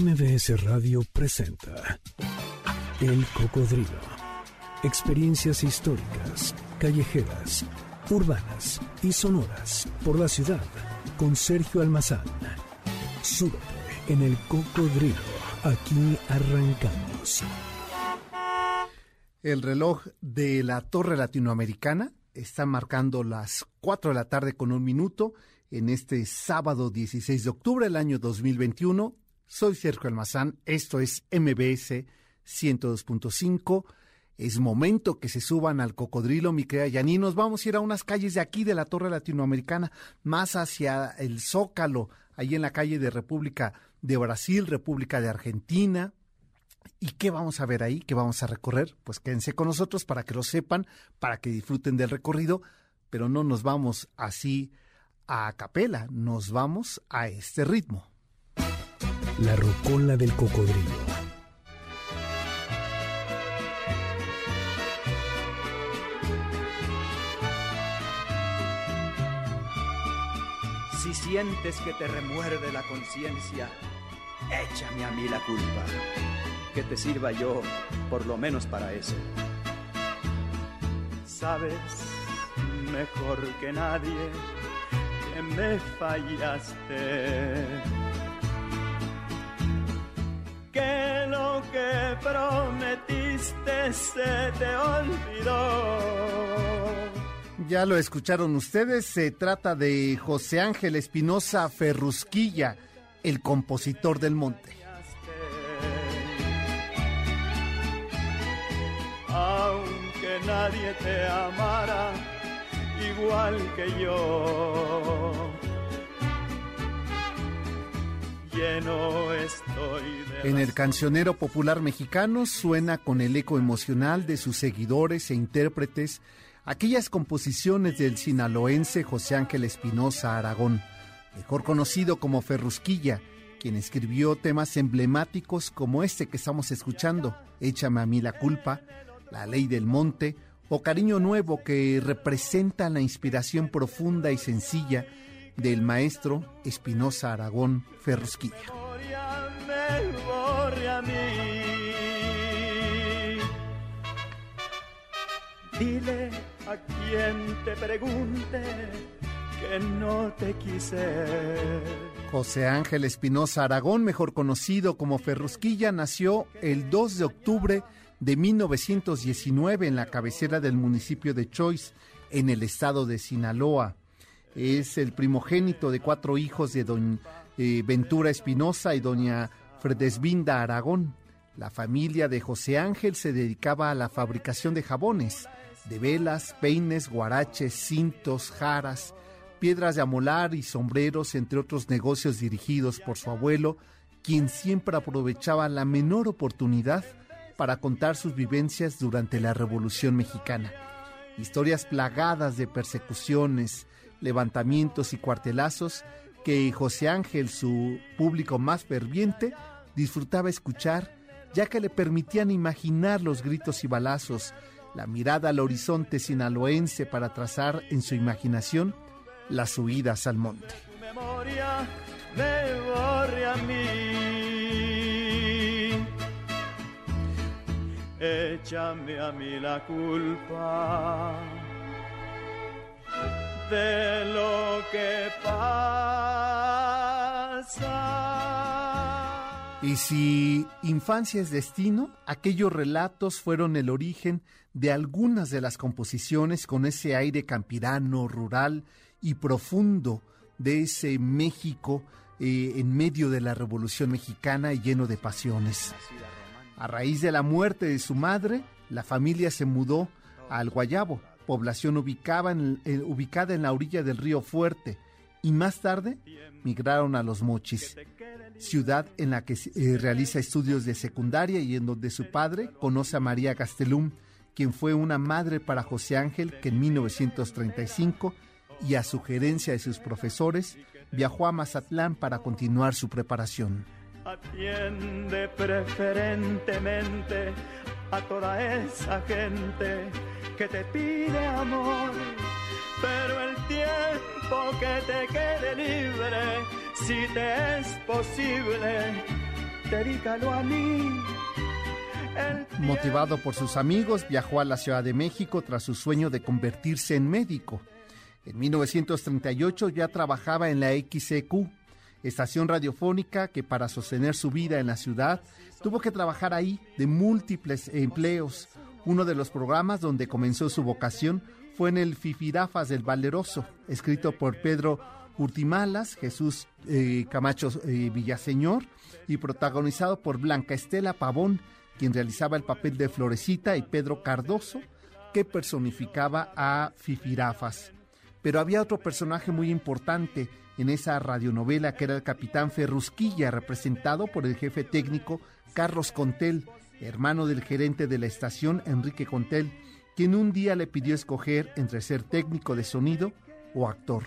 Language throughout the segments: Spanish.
MBS Radio presenta El Cocodrilo. Experiencias históricas, callejeras, urbanas y sonoras por la ciudad con Sergio Almazán. Súbete en El Cocodrilo. Aquí arrancamos. El reloj de la Torre Latinoamericana está marcando las 4 de la tarde con un minuto en este sábado 16 de octubre del año 2021. Soy Sergio Almazán, esto es MBS 102.5. Es momento que se suban al cocodrilo, mi querida Yaní. Nos vamos a ir a unas calles de aquí de la Torre Latinoamericana, más hacia el Zócalo, ahí en la calle de República de Brasil, República de Argentina. ¿Y qué vamos a ver ahí? ¿Qué vamos a recorrer? Pues quédense con nosotros para que lo sepan, para que disfruten del recorrido, pero no nos vamos así a capela, nos vamos a este ritmo. La rocola del cocodrilo. Si sientes que te remuerde la conciencia, échame a mí la culpa. Que te sirva yo, por lo menos para eso. Sabes mejor que nadie que me fallaste. Que prometiste se te olvidó. Ya lo escucharon ustedes, se trata de José Ángel Espinosa Ferrusquilla, el compositor del monte. Aunque nadie te amara igual que yo, lleno estoy de... En el cancionero popular mexicano suena con el eco emocional de sus seguidores e intérpretes aquellas composiciones del sinaloense José Ángel Espinosa Aragón, mejor conocido como Ferrusquilla, quien escribió temas emblemáticos como este que estamos escuchando, Échame a mí la culpa, La ley del monte o Cariño Nuevo, que representa la inspiración profunda y sencilla del maestro Espinosa Aragón Ferrusquilla. Dile a quien te pregunte que no te quise. José Ángel Espinosa Aragón, mejor conocido como Ferrusquilla, nació el 2 de octubre de 1919 en la cabecera del municipio de Choice, en el estado de Sinaloa. Es el primogénito de cuatro hijos de doña eh, Ventura Espinosa y doña Fredesvinda Aragón. La familia de José Ángel se dedicaba a la fabricación de jabones de velas, peines, guaraches, cintos, jaras, piedras de amolar y sombreros, entre otros negocios dirigidos por su abuelo, quien siempre aprovechaba la menor oportunidad para contar sus vivencias durante la Revolución Mexicana. Historias plagadas de persecuciones, levantamientos y cuartelazos que José Ángel, su público más ferviente, disfrutaba escuchar, ya que le permitían imaginar los gritos y balazos, la mirada al horizonte sinaloense para trazar en su imaginación las subidas al monte. Échame a mí la culpa de lo que pasa. Y si infancia es destino, aquellos relatos fueron el origen de algunas de las composiciones con ese aire campirano, rural y profundo de ese México eh, en medio de la Revolución Mexicana y lleno de pasiones. A raíz de la muerte de su madre, la familia se mudó al Guayabo, población ubicada en, eh, ubicada en la orilla del río Fuerte, y más tarde migraron a Los Mochis, ciudad en la que eh, realiza estudios de secundaria y en donde su padre conoce a María Gastelum, quien fue una madre para José Ángel que en 1935 y a sugerencia de sus profesores viajó a Mazatlán para continuar su preparación. Atiende preferentemente a toda esa gente que te pide amor, pero el tiempo que te quede libre, si te es posible, dedícalo a mí. Motivado por sus amigos, viajó a la Ciudad de México tras su sueño de convertirse en médico. En 1938 ya trabajaba en la XEQ, estación radiofónica que para sostener su vida en la ciudad tuvo que trabajar ahí de múltiples empleos. Uno de los programas donde comenzó su vocación fue en el Fifirafas del Valeroso, escrito por Pedro Urtimalas, Jesús eh, Camacho eh, Villaseñor y protagonizado por Blanca Estela Pavón, quien realizaba el papel de Florecita, y Pedro Cardoso, que personificaba a Fifirafas. Pero había otro personaje muy importante en esa radionovela que era el capitán Ferrusquilla, representado por el jefe técnico Carlos Contel, hermano del gerente de la estación Enrique Contel, quien un día le pidió escoger entre ser técnico de sonido o actor.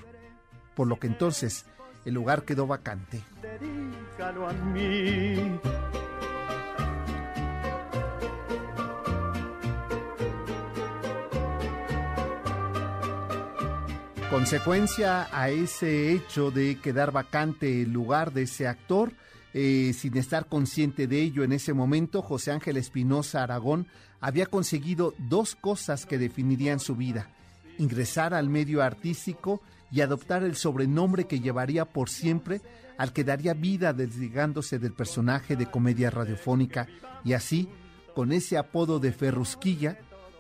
Por lo que entonces el lugar quedó vacante. Consecuencia a ese hecho de quedar vacante el lugar de ese actor, eh, sin estar consciente de ello. En ese momento, José Ángel Espinosa Aragón había conseguido dos cosas que definirían su vida, ingresar al medio artístico y adoptar el sobrenombre que llevaría por siempre al que daría vida desligándose del personaje de comedia radiofónica. Y así, con ese apodo de Ferrusquilla,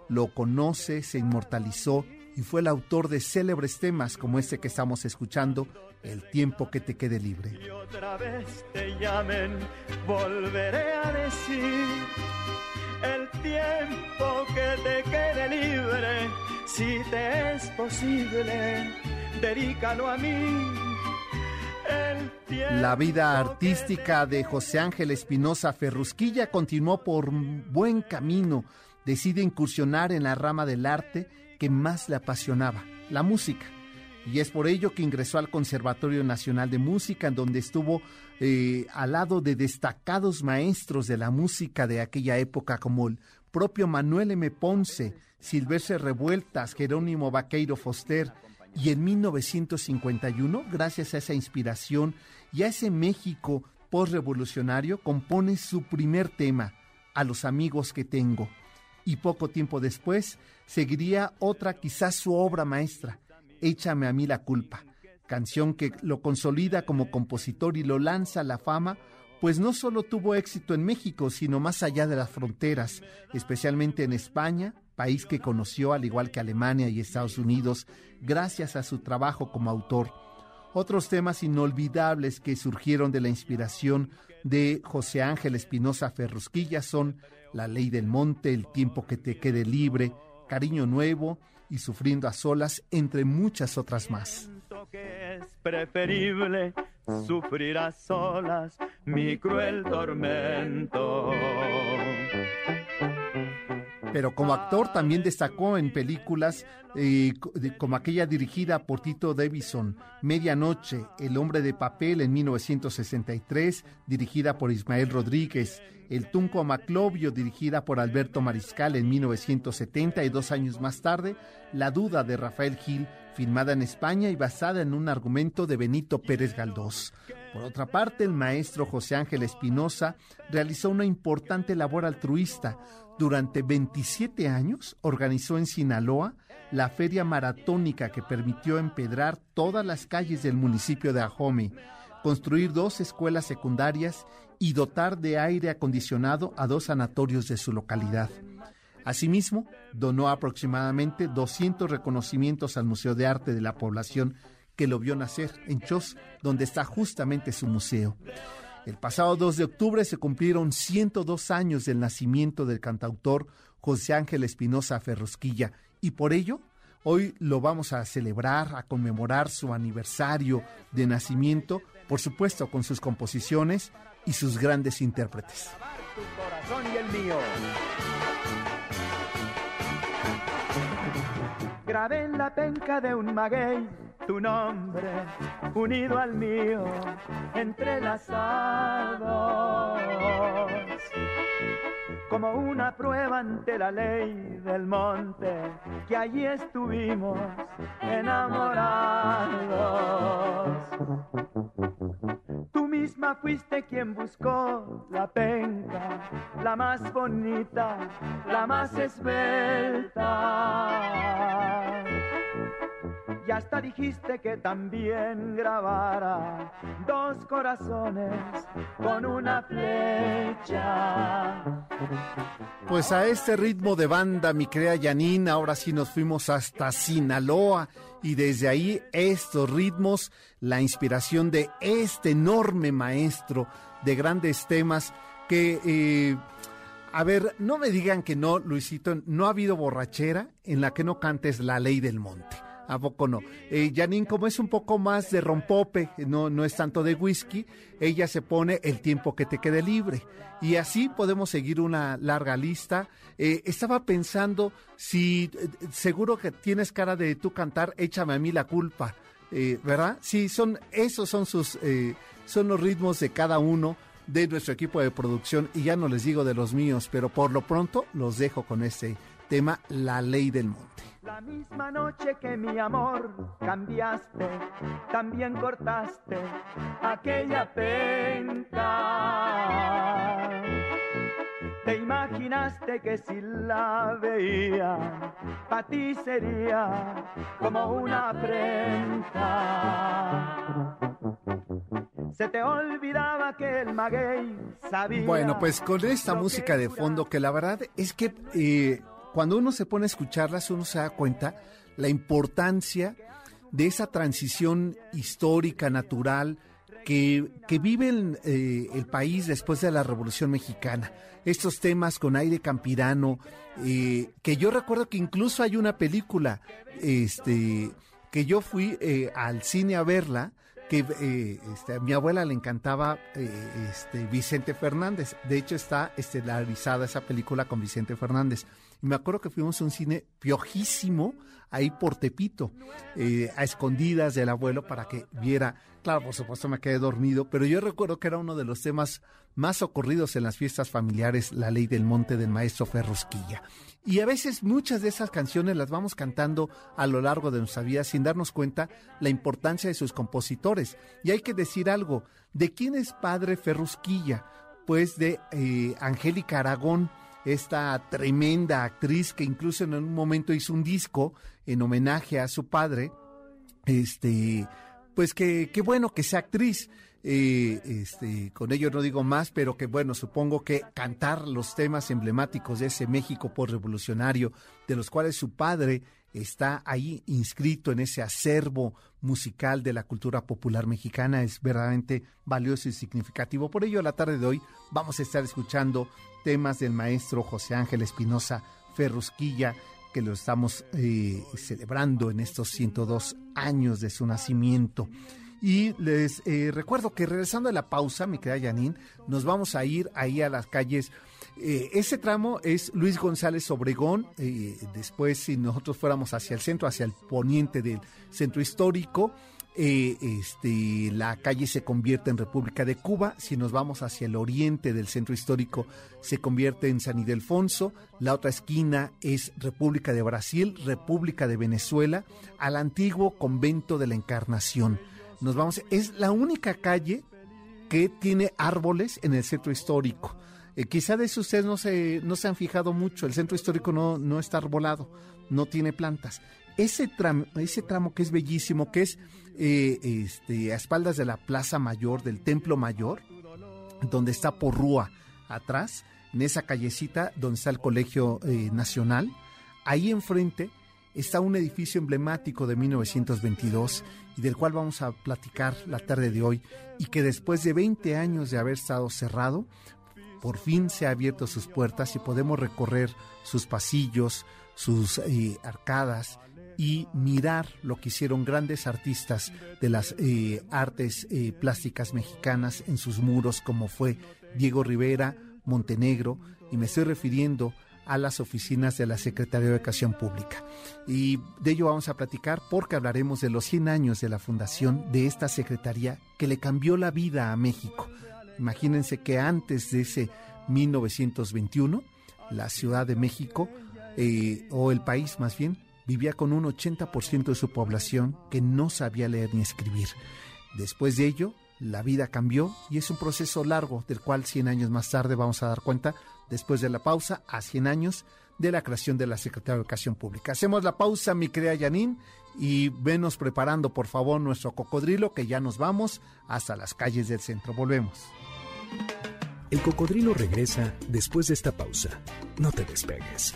lo conoce, se inmortalizó y fue el autor de célebres temas como este que estamos escuchando, El tiempo que te quede libre. Y otra vez te llamen, volveré a decir, el tiempo que te quede libre, si te es posible, dedícalo a mí. La vida artística de José Ángel Espinosa Ferrusquilla continuó por buen camino. Decide incursionar en la rama del arte que más le apasionaba, la música. Y es por ello que ingresó al Conservatorio Nacional de Música, en donde estuvo eh, al lado de destacados maestros de la música de aquella época, como el propio Manuel M. Ponce, Silvestre Revueltas, Jerónimo Vaqueiro Foster. Y en 1951, gracias a esa inspiración y a ese México postrevolucionario, compone su primer tema, A los amigos que tengo y poco tiempo después seguiría otra quizás su obra maestra, Échame a mí la culpa, canción que lo consolida como compositor y lo lanza a la fama, pues no solo tuvo éxito en México, sino más allá de las fronteras, especialmente en España, país que conoció al igual que Alemania y Estados Unidos, gracias a su trabajo como autor. Otros temas inolvidables que surgieron de la inspiración de José Ángel Espinosa Ferrusquilla son La ley del monte, El tiempo que te quede libre, Cariño nuevo y Sufriendo a solas, entre muchas otras más. Que es preferible sufrir a solas mi cruel tormento pero como actor también destacó en películas eh, como aquella dirigida por Tito Davidson, Medianoche, El hombre de papel en 1963, dirigida por Ismael Rodríguez, El Tunco Maclovio, dirigida por Alberto Mariscal en 1970 y dos años más tarde, La duda de Rafael Gil, filmada en España y basada en un argumento de Benito Pérez Galdós. Por otra parte, el maestro José Ángel Espinosa realizó una importante labor altruista, durante 27 años organizó en Sinaloa la feria maratónica que permitió empedrar todas las calles del municipio de Ajome, construir dos escuelas secundarias y dotar de aire acondicionado a dos sanatorios de su localidad. Asimismo, donó aproximadamente 200 reconocimientos al Museo de Arte de la Población que lo vio nacer en Chos, donde está justamente su museo. El pasado 2 de octubre se cumplieron 102 años del nacimiento del cantautor José Ángel Espinosa Ferrosquilla y por ello hoy lo vamos a celebrar, a conmemorar su aniversario de nacimiento, por supuesto con sus composiciones y sus grandes intérpretes. Grabé en la de un maguey tu nombre unido al mío, entrelazados, como una prueba ante la ley del monte, que allí estuvimos enamorados. Tú misma fuiste quien buscó la penca, la más bonita, la más esbelta. Y hasta dijiste que también grabara dos corazones con una flecha. Pues a este ritmo de banda, mi crea Janine, ahora sí nos fuimos hasta Sinaloa y desde ahí estos ritmos, la inspiración de este enorme maestro de grandes temas que... Eh, a ver, no me digan que no, Luisito, no ha habido borrachera en la que no cantes la ley del monte. ¿A poco no? Eh, Janine, como es un poco más de rompope, no, no es tanto de whisky, ella se pone el tiempo que te quede libre. Y así podemos seguir una larga lista. Eh, estaba pensando si eh, seguro que tienes cara de tú cantar, échame a mí la culpa, ¿verdad? Sí, son, esos son sus, son los ritmos de cada uno de nuestro equipo de producción y ya no les digo de los míos, pero por lo pronto los dejo con este tema, La Ley del Monte. La misma noche que mi amor cambiaste, también cortaste aquella penca. Te imaginaste que si la veía, para ti sería como una afrenta. Se te olvidaba que el maguey sabía. Bueno, pues con esta música de fondo, que la verdad es que eh, cuando uno se pone a escucharlas, uno se da cuenta la importancia de esa transición histórica, natural, que, que vive el, eh, el, país después de la Revolución Mexicana. Estos temas con aire campirano, eh, que yo recuerdo que incluso hay una película este, que yo fui eh, al cine a verla, que eh, este, a mi abuela le encantaba eh, este, Vicente Fernández. De hecho, está estelarizada esa película con Vicente Fernández. Y me acuerdo que fuimos a un cine piojísimo ahí por Tepito, eh, a escondidas del abuelo para que viera. Claro, por supuesto me quedé dormido, pero yo recuerdo que era uno de los temas más ocurridos en las fiestas familiares, La Ley del Monte del maestro Ferrusquilla. Y a veces muchas de esas canciones las vamos cantando a lo largo de nuestra vida sin darnos cuenta la importancia de sus compositores. Y hay que decir algo, ¿de quién es padre Ferrusquilla? Pues de eh, Angélica Aragón, esta tremenda actriz que incluso en un momento hizo un disco en homenaje a su padre. Este, pues que qué bueno que sea actriz. Eh, este, con ello no digo más, pero que bueno, supongo que cantar los temas emblemáticos de ese México por revolucionario, de los cuales su padre está ahí inscrito en ese acervo musical de la cultura popular mexicana, es verdaderamente valioso y significativo. Por ello, a la tarde de hoy vamos a estar escuchando temas del maestro José Ángel Espinosa Ferrusquilla, que lo estamos eh, celebrando en estos 102 años de su nacimiento. Y les eh, recuerdo que regresando a la pausa, mi querida Janine, nos vamos a ir ahí a las calles. Eh, ese tramo es Luis González Obregón. Eh, después, si nosotros fuéramos hacia el centro, hacia el poniente del centro histórico, este, la calle se convierte en República de Cuba. Si nos vamos hacia el oriente del centro histórico, se convierte en San Ildefonso. La otra esquina es República de Brasil, República de Venezuela, al antiguo convento de la Encarnación nos vamos. Es la única calle que tiene árboles en el centro histórico. Eh, quizá de eso ustedes no se, no se han fijado mucho. El centro histórico no, no está arbolado, no tiene plantas. Ese tramo, ese tramo que es bellísimo, que es eh, este, a espaldas de la Plaza Mayor, del Templo Mayor, donde está Porrúa atrás, en esa callecita donde está el Colegio eh, Nacional, ahí enfrente está un edificio emblemático de 1922 y del cual vamos a platicar la tarde de hoy y que después de 20 años de haber estado cerrado, por fin se ha abierto sus puertas y podemos recorrer sus pasillos, sus eh, arcadas y mirar lo que hicieron grandes artistas de las eh, artes eh, plásticas mexicanas en sus muros como fue Diego Rivera, Montenegro y me estoy refiriendo a las oficinas de la Secretaría de Educación Pública. Y de ello vamos a platicar porque hablaremos de los 100 años de la fundación de esta Secretaría que le cambió la vida a México. Imagínense que antes de ese 1921, la Ciudad de México, eh, o el país más bien, vivía con un 80% de su población que no sabía leer ni escribir. Después de ello, la vida cambió y es un proceso largo del cual 100 años más tarde vamos a dar cuenta, después de la pausa, a 100 años de la creación de la Secretaría de Educación Pública. Hacemos la pausa, mi crea Yanin, y venos preparando, por favor, nuestro cocodrilo, que ya nos vamos hasta las calles del centro. Volvemos. El cocodrilo regresa después de esta pausa. No te despegues.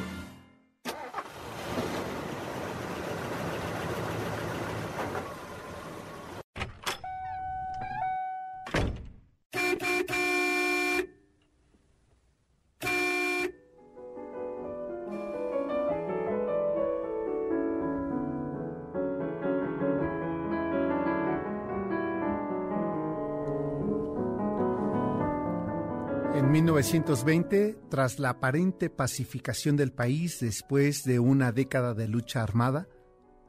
1920, tras la aparente pacificación del país después de una década de lucha armada,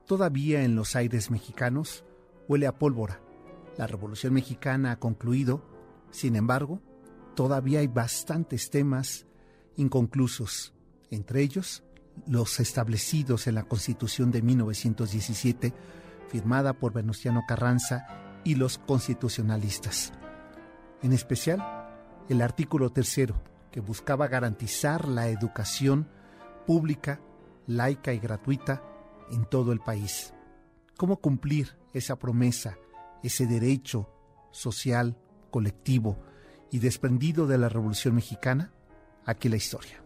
todavía en los aires mexicanos huele a pólvora. La Revolución Mexicana ha concluido, sin embargo, todavía hay bastantes temas inconclusos, entre ellos los establecidos en la Constitución de 1917, firmada por Venustiano Carranza y los constitucionalistas. En especial, el artículo tercero, que buscaba garantizar la educación pública, laica y gratuita en todo el país. ¿Cómo cumplir esa promesa, ese derecho social, colectivo y desprendido de la Revolución Mexicana? Aquí la historia.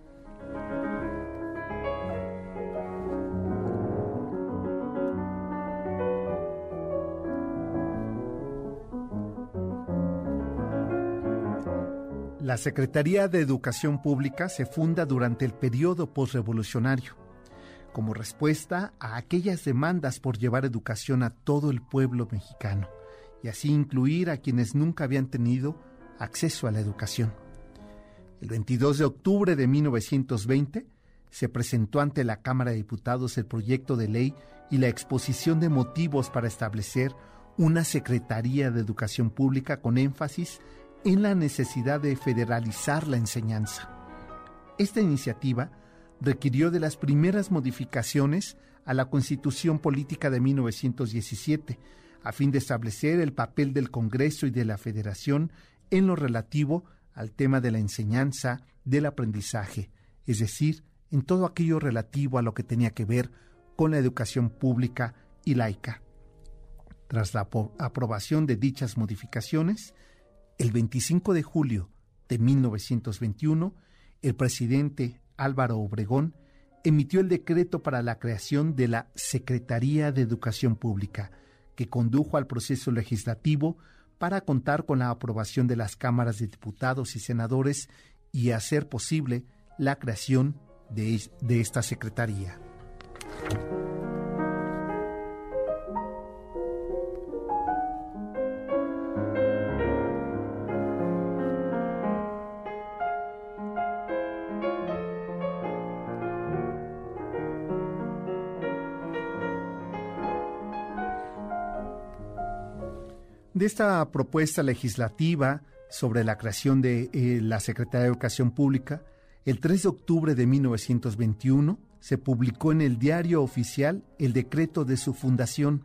La Secretaría de Educación Pública se funda durante el periodo postrevolucionario, como respuesta a aquellas demandas por llevar educación a todo el pueblo mexicano y así incluir a quienes nunca habían tenido acceso a la educación. El 22 de octubre de 1920 se presentó ante la Cámara de Diputados el proyecto de ley y la exposición de motivos para establecer una Secretaría de Educación Pública con énfasis en la necesidad de federalizar la enseñanza. Esta iniciativa requirió de las primeras modificaciones a la Constitución Política de 1917, a fin de establecer el papel del Congreso y de la Federación en lo relativo al tema de la enseñanza, del aprendizaje, es decir, en todo aquello relativo a lo que tenía que ver con la educación pública y laica. Tras la aprobación de dichas modificaciones, el 25 de julio de 1921, el presidente Álvaro Obregón emitió el decreto para la creación de la Secretaría de Educación Pública, que condujo al proceso legislativo para contar con la aprobación de las cámaras de diputados y senadores y hacer posible la creación de, de esta Secretaría. Esta propuesta legislativa sobre la creación de eh, la Secretaría de Educación Pública, el 3 de octubre de 1921 se publicó en el diario oficial el decreto de su fundación.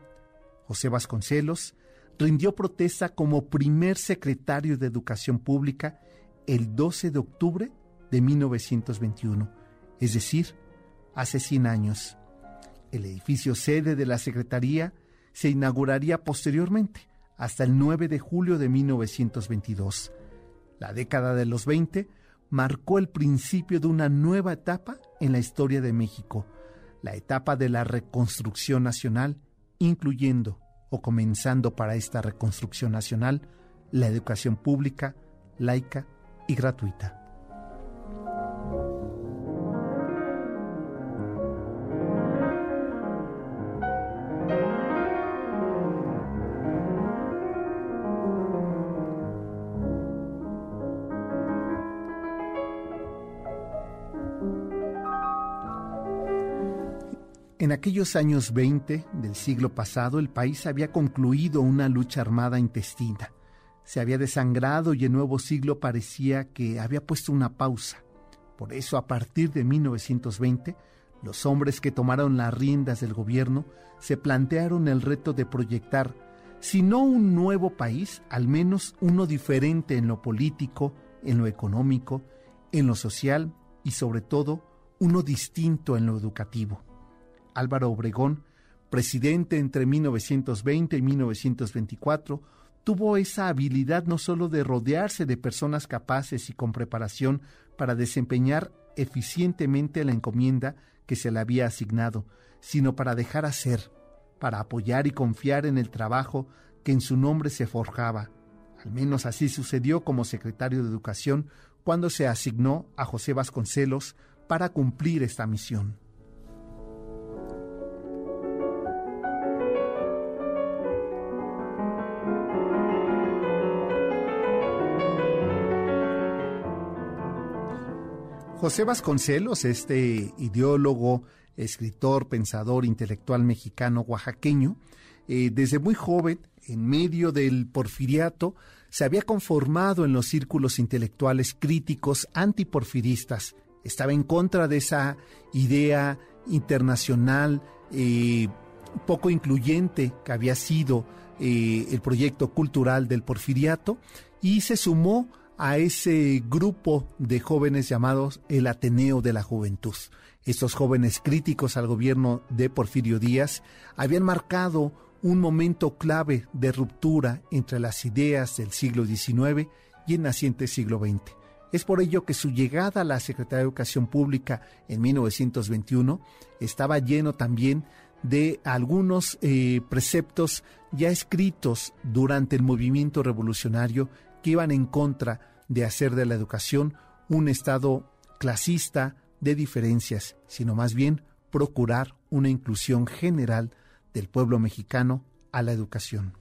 José Vasconcelos rindió protesta como primer secretario de Educación Pública el 12 de octubre de 1921, es decir, hace 100 años. El edificio sede de la Secretaría se inauguraría posteriormente hasta el 9 de julio de 1922. La década de los 20 marcó el principio de una nueva etapa en la historia de México, la etapa de la reconstrucción nacional, incluyendo o comenzando para esta reconstrucción nacional la educación pública, laica y gratuita. En aquellos años 20 del siglo pasado, el país había concluido una lucha armada intestina, se había desangrado y el nuevo siglo parecía que había puesto una pausa. Por eso, a partir de 1920, los hombres que tomaron las riendas del gobierno se plantearon el reto de proyectar, si no un nuevo país, al menos uno diferente en lo político, en lo económico, en lo social y sobre todo uno distinto en lo educativo. Álvaro Obregón, presidente entre 1920 y 1924, tuvo esa habilidad no solo de rodearse de personas capaces y con preparación para desempeñar eficientemente la encomienda que se le había asignado, sino para dejar hacer, para apoyar y confiar en el trabajo que en su nombre se forjaba. Al menos así sucedió como secretario de Educación cuando se asignó a José Vasconcelos para cumplir esta misión. José Vasconcelos, este ideólogo, escritor, pensador, intelectual mexicano oaxaqueño, eh, desde muy joven, en medio del porfiriato, se había conformado en los círculos intelectuales críticos antiporfiristas. Estaba en contra de esa idea internacional eh, poco incluyente que había sido eh, el proyecto cultural del porfiriato y se sumó a ese grupo de jóvenes llamados el Ateneo de la Juventud. Estos jóvenes críticos al gobierno de Porfirio Díaz habían marcado un momento clave de ruptura entre las ideas del siglo XIX y el naciente siglo XX. Es por ello que su llegada a la Secretaría de Educación Pública en 1921 estaba lleno también de algunos eh, preceptos ya escritos durante el movimiento revolucionario que iban en contra de hacer de la educación un Estado clasista de diferencias, sino más bien procurar una inclusión general del pueblo mexicano a la educación.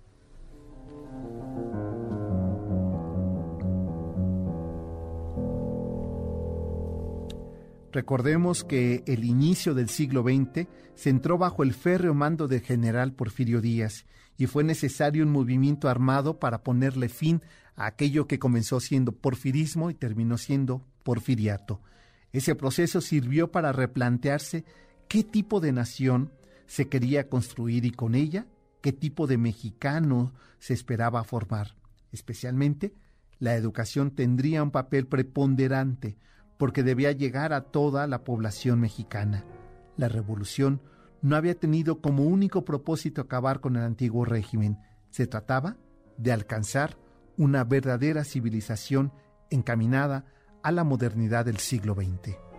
Recordemos que el inicio del siglo XX se entró bajo el férreo mando del general Porfirio Díaz y fue necesario un movimiento armado para ponerle fin aquello que comenzó siendo porfirismo y terminó siendo porfiriato. Ese proceso sirvió para replantearse qué tipo de nación se quería construir y con ella qué tipo de mexicano se esperaba formar. Especialmente, la educación tendría un papel preponderante porque debía llegar a toda la población mexicana. La revolución no había tenido como único propósito acabar con el antiguo régimen. Se trataba de alcanzar una verdadera civilización encaminada a la modernidad del siglo XX.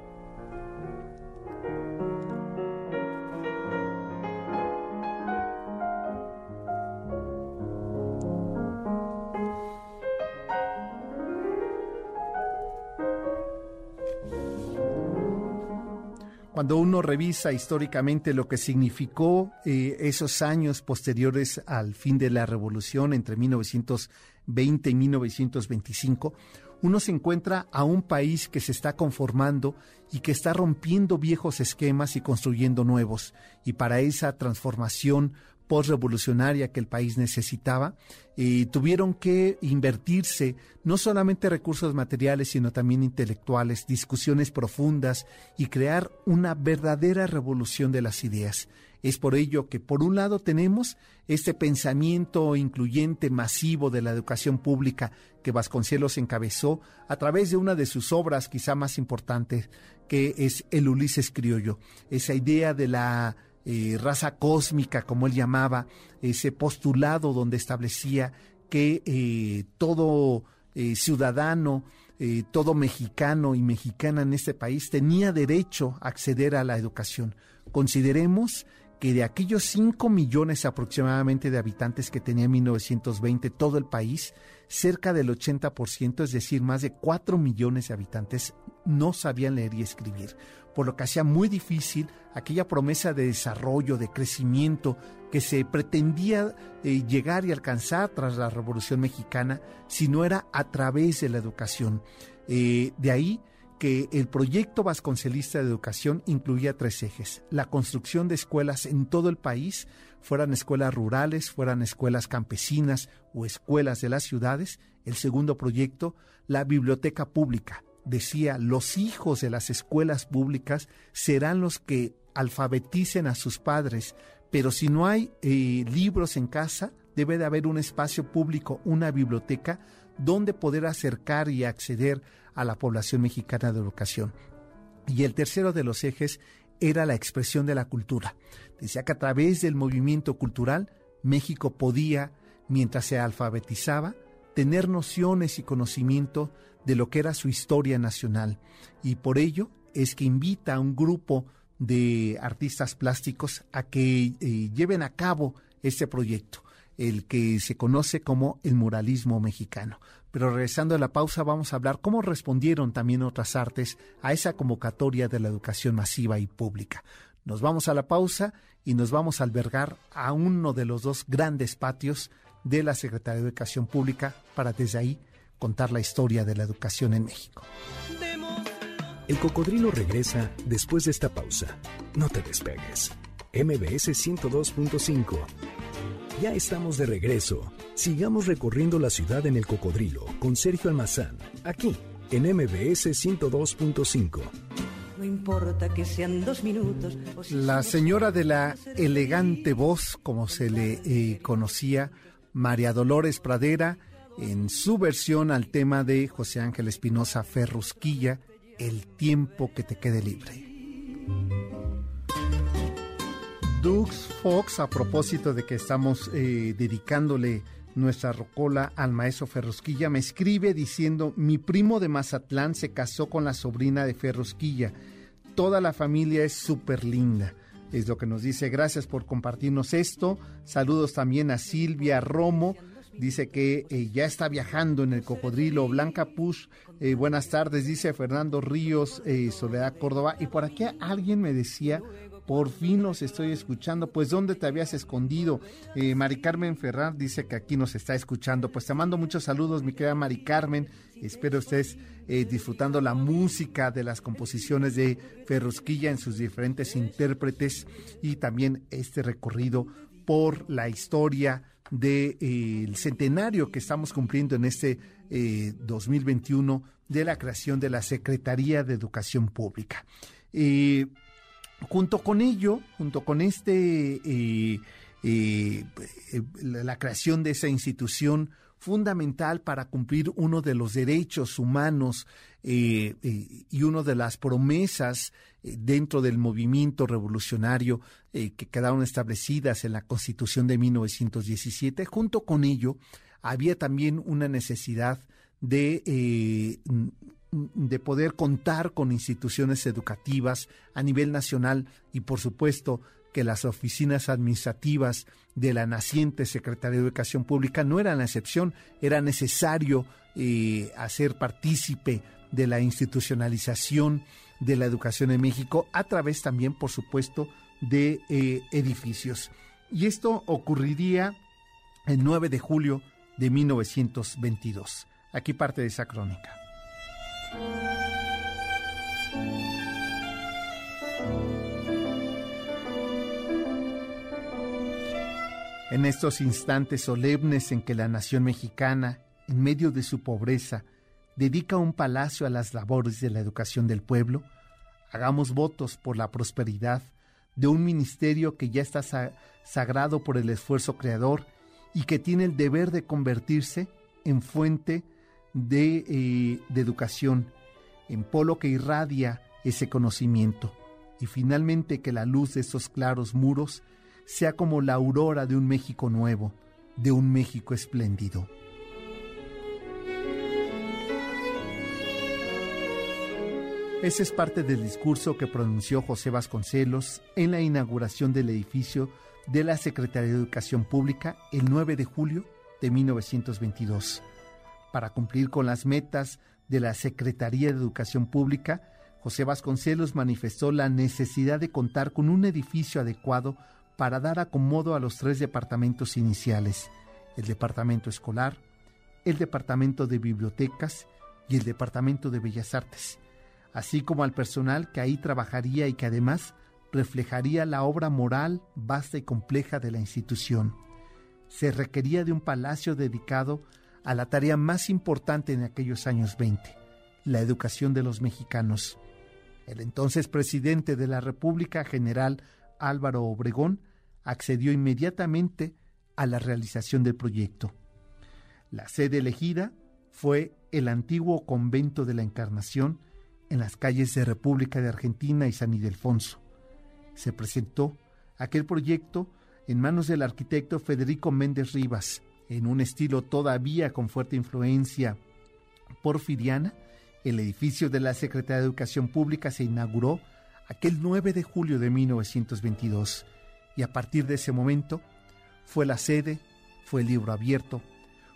Cuando uno revisa históricamente lo que significó eh, esos años posteriores al fin de la revolución entre 1920 y 1925, uno se encuentra a un país que se está conformando y que está rompiendo viejos esquemas y construyendo nuevos. Y para esa transformación postrevolucionaria que el país necesitaba, eh, tuvieron que invertirse no solamente recursos materiales, sino también intelectuales, discusiones profundas y crear una verdadera revolución de las ideas. Es por ello que, por un lado, tenemos este pensamiento incluyente masivo de la educación pública que Vasconcelos encabezó a través de una de sus obras quizá más importantes, que es El Ulises Criollo. Esa idea de la eh, raza cósmica, como él llamaba, ese postulado donde establecía que eh, todo eh, ciudadano, todo mexicano y mexicana en este país tenía derecho a acceder a la educación. Consideremos que de aquellos 5 millones aproximadamente de habitantes que tenía en 1920 todo el país, cerca del 80%, es decir, más de 4 millones de habitantes, no sabían leer y escribir por lo que hacía muy difícil aquella promesa de desarrollo, de crecimiento que se pretendía eh, llegar y alcanzar tras la Revolución Mexicana, si no era a través de la educación. Eh, de ahí que el proyecto vasconcelista de educación incluía tres ejes. La construcción de escuelas en todo el país fueran escuelas rurales, fueran escuelas campesinas o escuelas de las ciudades. El segundo proyecto, la biblioteca pública. Decía, los hijos de las escuelas públicas serán los que alfabeticen a sus padres, pero si no hay eh, libros en casa, debe de haber un espacio público, una biblioteca, donde poder acercar y acceder a la población mexicana de educación. Y el tercero de los ejes era la expresión de la cultura. Decía que a través del movimiento cultural, México podía, mientras se alfabetizaba, tener nociones y conocimiento de lo que era su historia nacional. Y por ello es que invita a un grupo de artistas plásticos a que eh, lleven a cabo este proyecto, el que se conoce como el muralismo mexicano. Pero regresando a la pausa vamos a hablar cómo respondieron también otras artes a esa convocatoria de la educación masiva y pública. Nos vamos a la pausa y nos vamos a albergar a uno de los dos grandes patios de la Secretaría de Educación Pública para desde ahí contar la historia de la educación en México. El cocodrilo regresa después de esta pausa. No te despegues. MBS 102.5. Ya estamos de regreso. Sigamos recorriendo la ciudad en el cocodrilo con Sergio Almazán, aquí en MBS 102.5. No importa que sean dos minutos. La señora de la elegante voz, como se le eh, conocía, María Dolores Pradera, en su versión al tema de José Ángel Espinosa Ferrusquilla, El tiempo que te quede libre. Dux Fox, a propósito de que estamos eh, dedicándole nuestra rocola al maestro Ferrusquilla, me escribe diciendo, mi primo de Mazatlán se casó con la sobrina de Ferrusquilla. Toda la familia es súper linda. Es lo que nos dice. Gracias por compartirnos esto. Saludos también a Silvia Romo dice que eh, ya está viajando en el cocodrilo. Blanca Push, eh, buenas tardes, dice Fernando Ríos, eh, Soledad Córdoba. Y por aquí alguien me decía, por fin nos estoy escuchando. Pues, ¿dónde te habías escondido? Mari Carmen Ferrar dice que aquí nos está escuchando. Pues te mando muchos saludos, mi querida Mari Carmen. Espero estés disfrutando la música de las composiciones de Ferrusquilla en sus diferentes intérpretes y también este recorrido por la historia del de, eh, centenario que estamos cumpliendo en este 2021 eh, de la creación de la Secretaría de Educación Pública. Eh, junto con ello, junto con este, la creación de esa institución fundamental para cumplir uno de los derechos humanos eh, eh, y una de las promesas eh, dentro del movimiento revolucionario que quedaron establecidas en la Constitución de 1917. Junto con ello, había también una necesidad de, de poder contar con instituciones educativas a nivel nacional y, por supuesto, que las oficinas administrativas de la naciente Secretaría de Educación Pública no eran la excepción, era necesario eh, hacer partícipe de la institucionalización de la educación en México a través también, por supuesto, de eh, edificios. Y esto ocurriría el 9 de julio de 1922. Aquí parte de esa crónica. En estos instantes solemnes en que la nación mexicana, en medio de su pobreza, dedica un palacio a las labores de la educación del pueblo, hagamos votos por la prosperidad de un ministerio que ya está sagrado por el esfuerzo creador y que tiene el deber de convertirse en fuente de, eh, de educación, en polo que irradia ese conocimiento, y finalmente que la luz de esos claros muros sea como la aurora de un México nuevo, de un México espléndido. Ese es parte del discurso que pronunció José Vasconcelos en la inauguración del edificio de la Secretaría de Educación Pública el 9 de julio de 1922. Para cumplir con las metas de la Secretaría de Educación Pública, José Vasconcelos manifestó la necesidad de contar con un edificio adecuado para dar acomodo a los tres departamentos iniciales, el departamento escolar, el departamento de bibliotecas y el departamento de bellas artes, así como al personal que ahí trabajaría y que además reflejaría la obra moral vasta y compleja de la institución. Se requería de un palacio dedicado a la tarea más importante en aquellos años 20, la educación de los mexicanos. El entonces presidente de la República, general Álvaro Obregón, accedió inmediatamente a la realización del proyecto. La sede elegida fue el antiguo convento de la Encarnación en las calles de República de Argentina y San Ildefonso. Se presentó aquel proyecto en manos del arquitecto Federico Méndez Rivas, en un estilo todavía con fuerte influencia porfiriana. El edificio de la Secretaría de Educación Pública se inauguró aquel 9 de julio de 1922 y a partir de ese momento fue la sede, fue el libro abierto,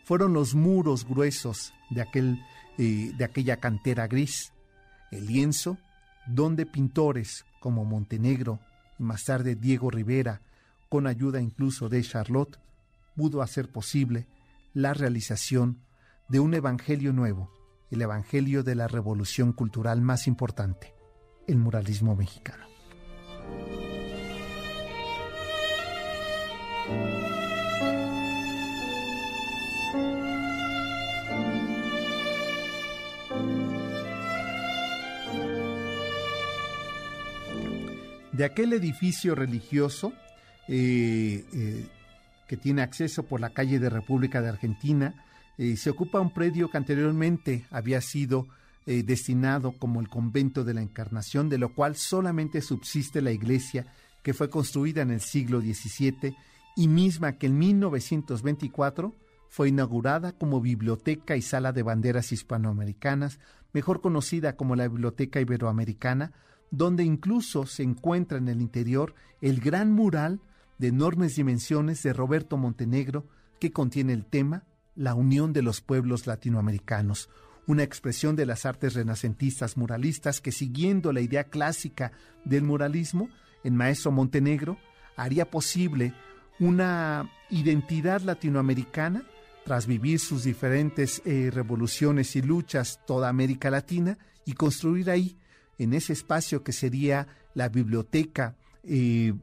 fueron los muros gruesos de, aquel, eh, de aquella cantera gris, el lienzo, donde pintores como Montenegro y más tarde Diego Rivera, con ayuda incluso de Charlotte, pudo hacer posible la realización de un evangelio nuevo, el evangelio de la revolución cultural más importante, el muralismo mexicano. De aquel edificio religioso eh, eh, que tiene acceso por la calle de República de Argentina, eh, se ocupa un predio que anteriormente había sido destinado como el convento de la Encarnación, de lo cual solamente subsiste la iglesia que fue construida en el siglo XVII y misma que en 1924 fue inaugurada como biblioteca y sala de banderas hispanoamericanas, mejor conocida como la Biblioteca Iberoamericana, donde incluso se encuentra en el interior el gran mural de enormes dimensiones de Roberto Montenegro que contiene el tema La unión de los pueblos latinoamericanos, una expresión de las artes renacentistas muralistas que siguiendo la idea clásica del muralismo, el maestro Montenegro haría posible una identidad latinoamericana tras vivir sus diferentes eh, revoluciones y luchas toda América Latina y construir ahí en ese espacio que sería la biblioteca eh,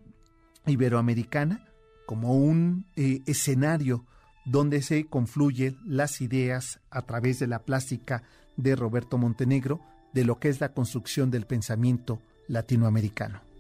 iberoamericana como un eh, escenario donde se confluyen las ideas a través de la plástica de Roberto Montenegro de lo que es la construcción del pensamiento latinoamericano.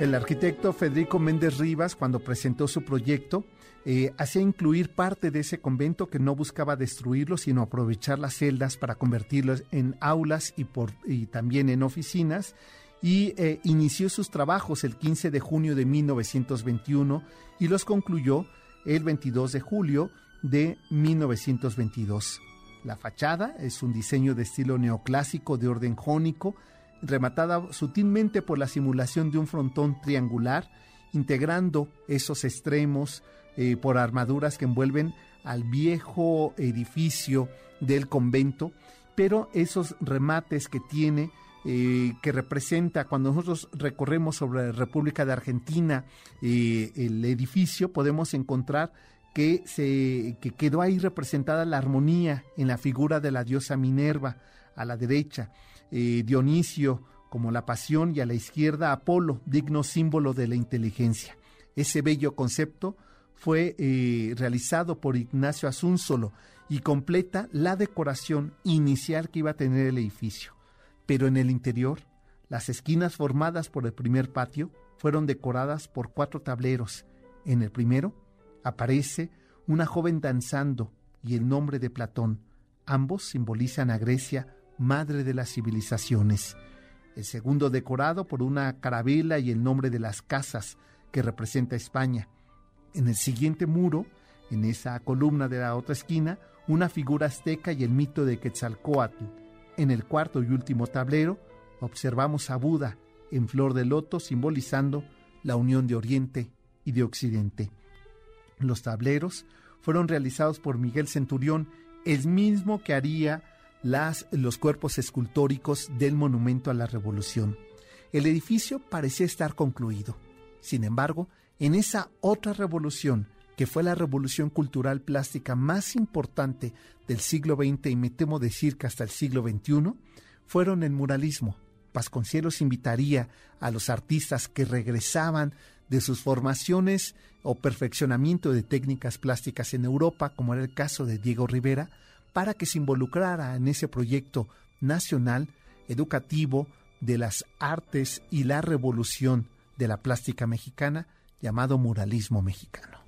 El arquitecto Federico Méndez Rivas, cuando presentó su proyecto, eh, hacía incluir parte de ese convento que no buscaba destruirlo, sino aprovechar las celdas para convertirlas en aulas y también en oficinas. Y eh, inició sus trabajos el 15 de junio de 1921 y los concluyó el 22 de julio de 1922. La fachada es un diseño de estilo neoclásico de orden jónico, rematada sutilmente por la simulación de un frontón triangular, integrando esos extremos eh, por armaduras que envuelven al viejo edificio del convento, pero esos remates que tiene, eh, que representa cuando nosotros recorremos sobre la República de Argentina eh, el edificio, podemos encontrar que, se, que quedó ahí representada la armonía en la figura de la diosa Minerva a la derecha eh, Dionisio como la pasión y a la izquierda Apolo, digno símbolo de la inteligencia. Ese bello concepto fue eh, realizado por Ignacio Asunzolo y completa la decoración inicial que iba a tener el edificio. Pero en el interior, las esquinas formadas por el primer patio fueron decoradas por cuatro tableros. En el primero aparece una joven danzando y el nombre de Platón. Ambos simbolizan a Grecia madre de las civilizaciones. El segundo decorado por una carabela y el nombre de las casas que representa España. En el siguiente muro, en esa columna de la otra esquina, una figura azteca y el mito de Quetzalcoatl. En el cuarto y último tablero, observamos a Buda en flor de loto simbolizando la unión de Oriente y de Occidente. Los tableros fueron realizados por Miguel Centurión, el mismo que haría las, los cuerpos escultóricos del Monumento a la Revolución. El edificio parecía estar concluido, Sin embargo, en esa otra revolución, que fue la revolución cultural plástica más importante del siglo XX y me temo decir que hasta el siglo XXI, fueron el muralismo. Vasconcelos invitaría a los artistas que regresaban de sus formaciones o perfeccionamiento de técnicas plásticas en Europa, como era el caso de Diego Rivera, para que se involucrara en ese proyecto nacional, educativo, de las artes y la revolución de la plástica mexicana, llamado muralismo mexicano.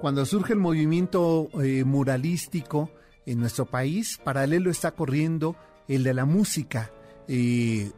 Cuando surge el movimiento eh, muralístico en nuestro país, paralelo está corriendo el de la música. Eh,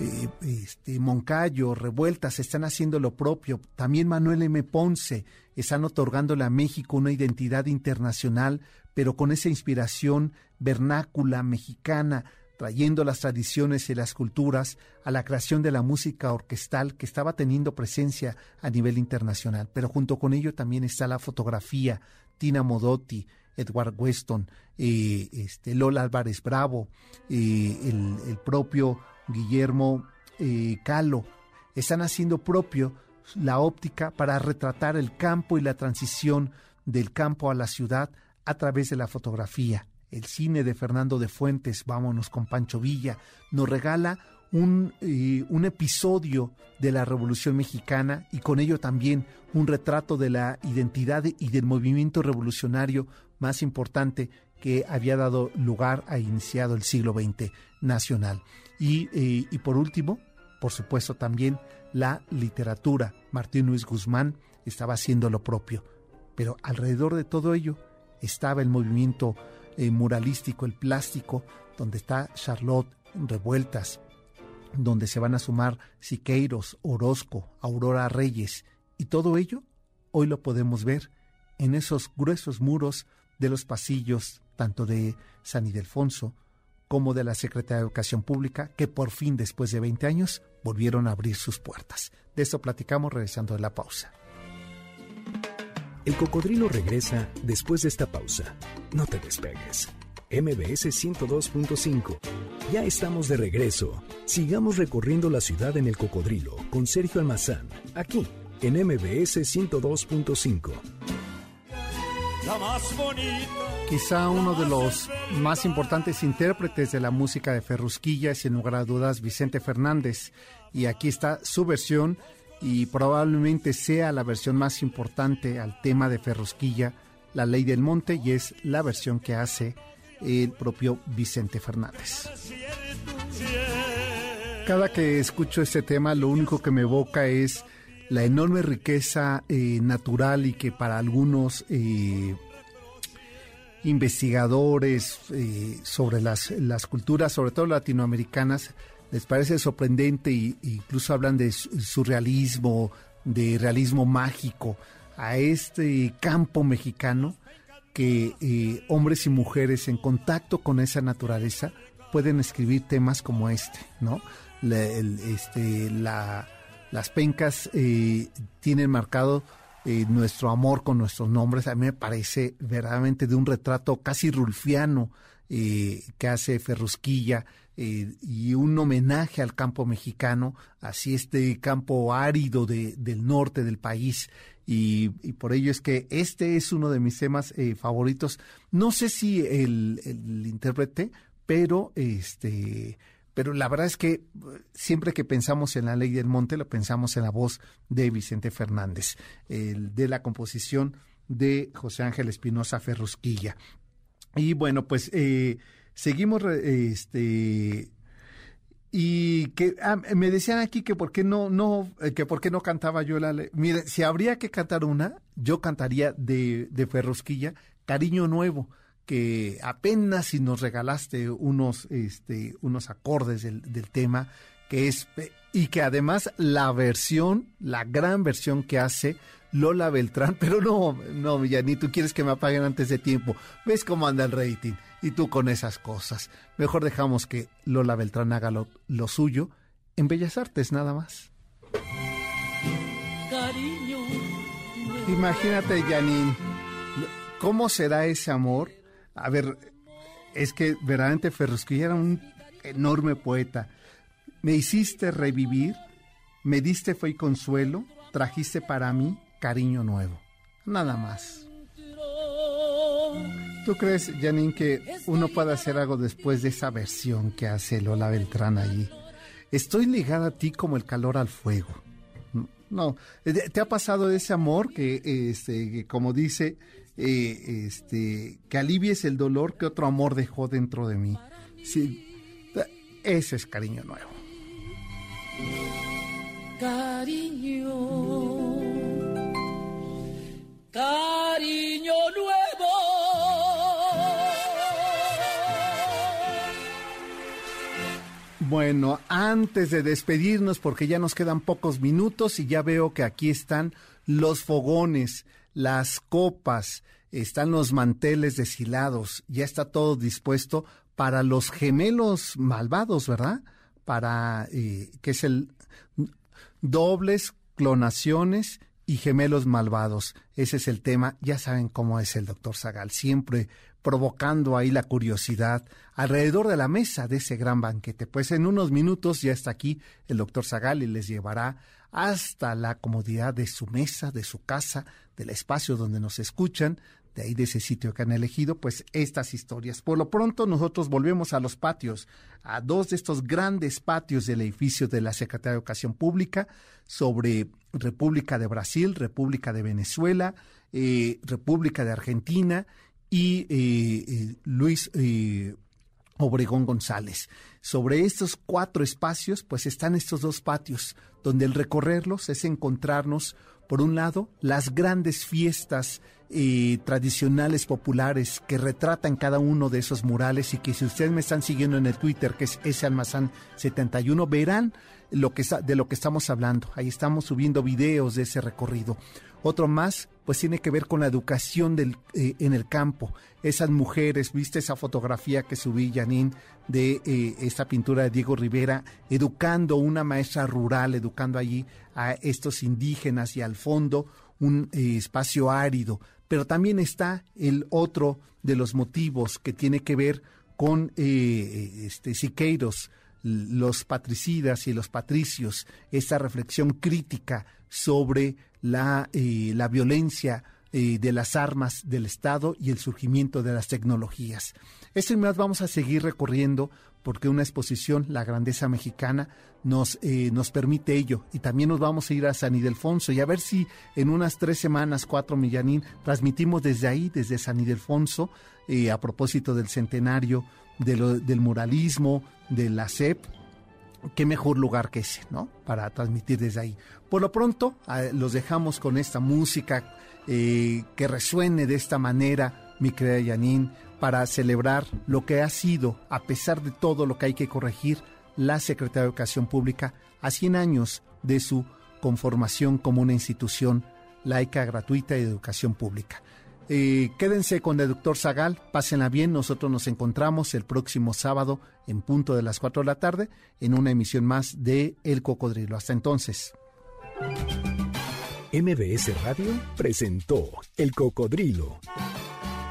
eh, este, Moncayo, Revueltas están haciendo lo propio. También Manuel M. Ponce están otorgándole a México una identidad internacional, pero con esa inspiración vernácula mexicana trayendo las tradiciones y las culturas a la creación de la música orquestal que estaba teniendo presencia a nivel internacional. Pero junto con ello también está la fotografía, Tina Modotti, Edward Weston, eh, este, Lola Álvarez Bravo, eh, el, propio Guillermo eh, Calo, están haciendo propio la óptica para retratar el campo y la transición del campo a la ciudad a través de la fotografía el cine de Fernando de Fuentes, vámonos con Pancho Villa, nos regala un, eh, un, episodio de la Revolución Mexicana y con ello también un retrato de la identidad y del movimiento revolucionario más importante que había dado lugar a iniciado el siglo XX nacional. Y, eh, y por último, por supuesto también la literatura. Martín Luis Guzmán estaba haciendo lo propio. Pero alrededor de todo ello estaba el movimiento eh, muralístico, el plástico, donde está Charlotte, Revueltas, donde se van a sumar Siqueiros, Orozco, Aurora Reyes, y todo ello hoy lo podemos ver en esos gruesos muros de los pasillos, tanto de San Ildefonso como de la Secretaría de Educación Pública, que por fin, después de 20 años, volvieron a abrir sus puertas. De eso platicamos regresando de la pausa. El cocodrilo regresa después de esta pausa. No te despegues. MBS 102.5. Ya estamos de regreso. Sigamos recorriendo la ciudad en el cocodrilo con Sergio Almazán, aquí en MBS 102.5. Quizá uno de los más importantes intérpretes de la música de Ferrusquilla es, sin lugar a dudas, Vicente Fernández. Y aquí está su versión y probablemente sea la versión más importante al tema de Ferrusquilla, La Ley del Monte, y es la versión que hace el propio Vicente Fernández. Cada que escucho este tema, lo único que me evoca es la enorme riqueza eh, natural y que para algunos eh, investigadores eh, sobre las, las culturas, sobre todo latinoamericanas, les parece sorprendente e incluso hablan de surrealismo, de realismo mágico a este campo mexicano que eh, hombres y mujeres en contacto con esa naturaleza pueden escribir temas como este, ¿no? este, las pencas eh, tienen marcado eh, nuestro amor con nuestros nombres. A mí me parece verdaderamente de un retrato casi rulfiano que hace Ferrusquilla eh, y un homenaje al campo mexicano, así este campo árido de, del norte del país. Y, por ello es que este es uno de mis temas eh, favoritos. No sé si el, el, intérprete, pero este pero la verdad es que siempre que pensamos en la ley del monte, lo pensamos en la voz de Vicente Fernández, el, de la composición de José Ángel Espinosa Ferrusquilla. Y bueno, pues eh, seguimos este y que ah, me decían aquí que por qué no no eh, que no cantaba yo la mire si habría que cantar una yo cantaría de de Ferrosquilla Cariño Nuevo que apenas si nos regalaste unos este unos acordes del, del tema que es y que además la versión la gran versión que hace Lola Beltrán, pero no, no, ya ni tú quieres que me apaguen antes de tiempo. ¿Ves cómo anda el rating? Y tú con esas cosas. Mejor dejamos que Lola Beltrán haga lo, lo suyo en Bellas Artes, nada más. Cariño. Imagínate, Janine, ¿cómo será ese amor? A ver, es que verdaderamente Ferrusquilla era un enorme poeta. Me hiciste revivir, me diste fe y consuelo, trajiste para mí cariño nuevo. Nada más. ¿Tú crees, Janine, que uno puede hacer algo después de esa versión que hace Lola Beltrán allí? Estoy ligada a ti como el calor al fuego. No, ¿te ha pasado ese amor que, este, como dice, eh, este, que alivies el dolor que otro amor dejó dentro de mí? Sí, ese es cariño nuevo. Cariño. Cariño nuevo. Bueno, antes de despedirnos, porque ya nos quedan pocos minutos y ya veo que aquí están los fogones, las copas, están los manteles deshilados, ya está todo dispuesto para los gemelos malvados, ¿verdad? Para, eh, que es el dobles, clonaciones y gemelos malvados. Ese es el tema. Ya saben cómo es el doctor Zagal, siempre provocando ahí la curiosidad alrededor de la mesa de ese gran banquete. Pues en unos minutos ya está aquí el doctor Zagal y les llevará hasta la comodidad de su mesa, de su casa, del espacio donde nos escuchan, de ahí de ese sitio que han elegido, pues estas historias. Por lo pronto nosotros volvemos a los patios, a dos de estos grandes patios del edificio de la Secretaría de Educación Pública sobre República de Brasil, República de Venezuela, eh, República de Argentina y eh, eh, Luis Obregón González. Sobre estos cuatro espacios, pues están estos dos patios, donde el recorrerlos es encontrarnos, por un lado, las grandes fiestas eh, tradicionales populares que retratan cada uno de esos murales y que si ustedes me están siguiendo en el Twitter, que es ese almazán 71, verán lo que de lo que estamos hablando. Ahí estamos subiendo videos de ese recorrido. Otro más, pues tiene que ver con la educación del, eh, en el campo. Esas mujeres, viste esa fotografía que subí, Janine, de eh, esta pintura de Diego Rivera, educando una maestra rural, educando allí a estos indígenas y al fondo un espacio árido pero también está el otro de los motivos que tiene que ver con eh, este, Siqueiros, los patricidas y los patricios, esta reflexión crítica sobre la, eh, la violencia eh, de las armas del Estado y el surgimiento de las tecnologías. Esto y más vamos a seguir recorriendo porque una exposición, La Grandeza Mexicana, nos, eh, nos permite ello. Y también nos vamos a ir a San Ildefonso y a ver si en unas tres semanas, cuatro, Millanín, transmitimos desde ahí, desde San Ildefonso, eh, a propósito del centenario del muralismo, de la CEP. Qué mejor lugar que ese, ¿no? Para transmitir desde ahí. Por lo pronto, los dejamos con esta música eh, que resuene de esta manera, mi querida Yanin para celebrar lo que ha sido, a pesar de todo lo que hay que corregir, la Secretaría de Educación Pública a 100 años de su conformación como una institución laica, gratuita y de educación pública. Eh, quédense con el doctor Zagal, pásenla bien, nosotros nos encontramos el próximo sábado en punto de las 4 de la tarde en una emisión más de El Cocodrilo. Hasta entonces. MBS Radio presentó El Cocodrilo.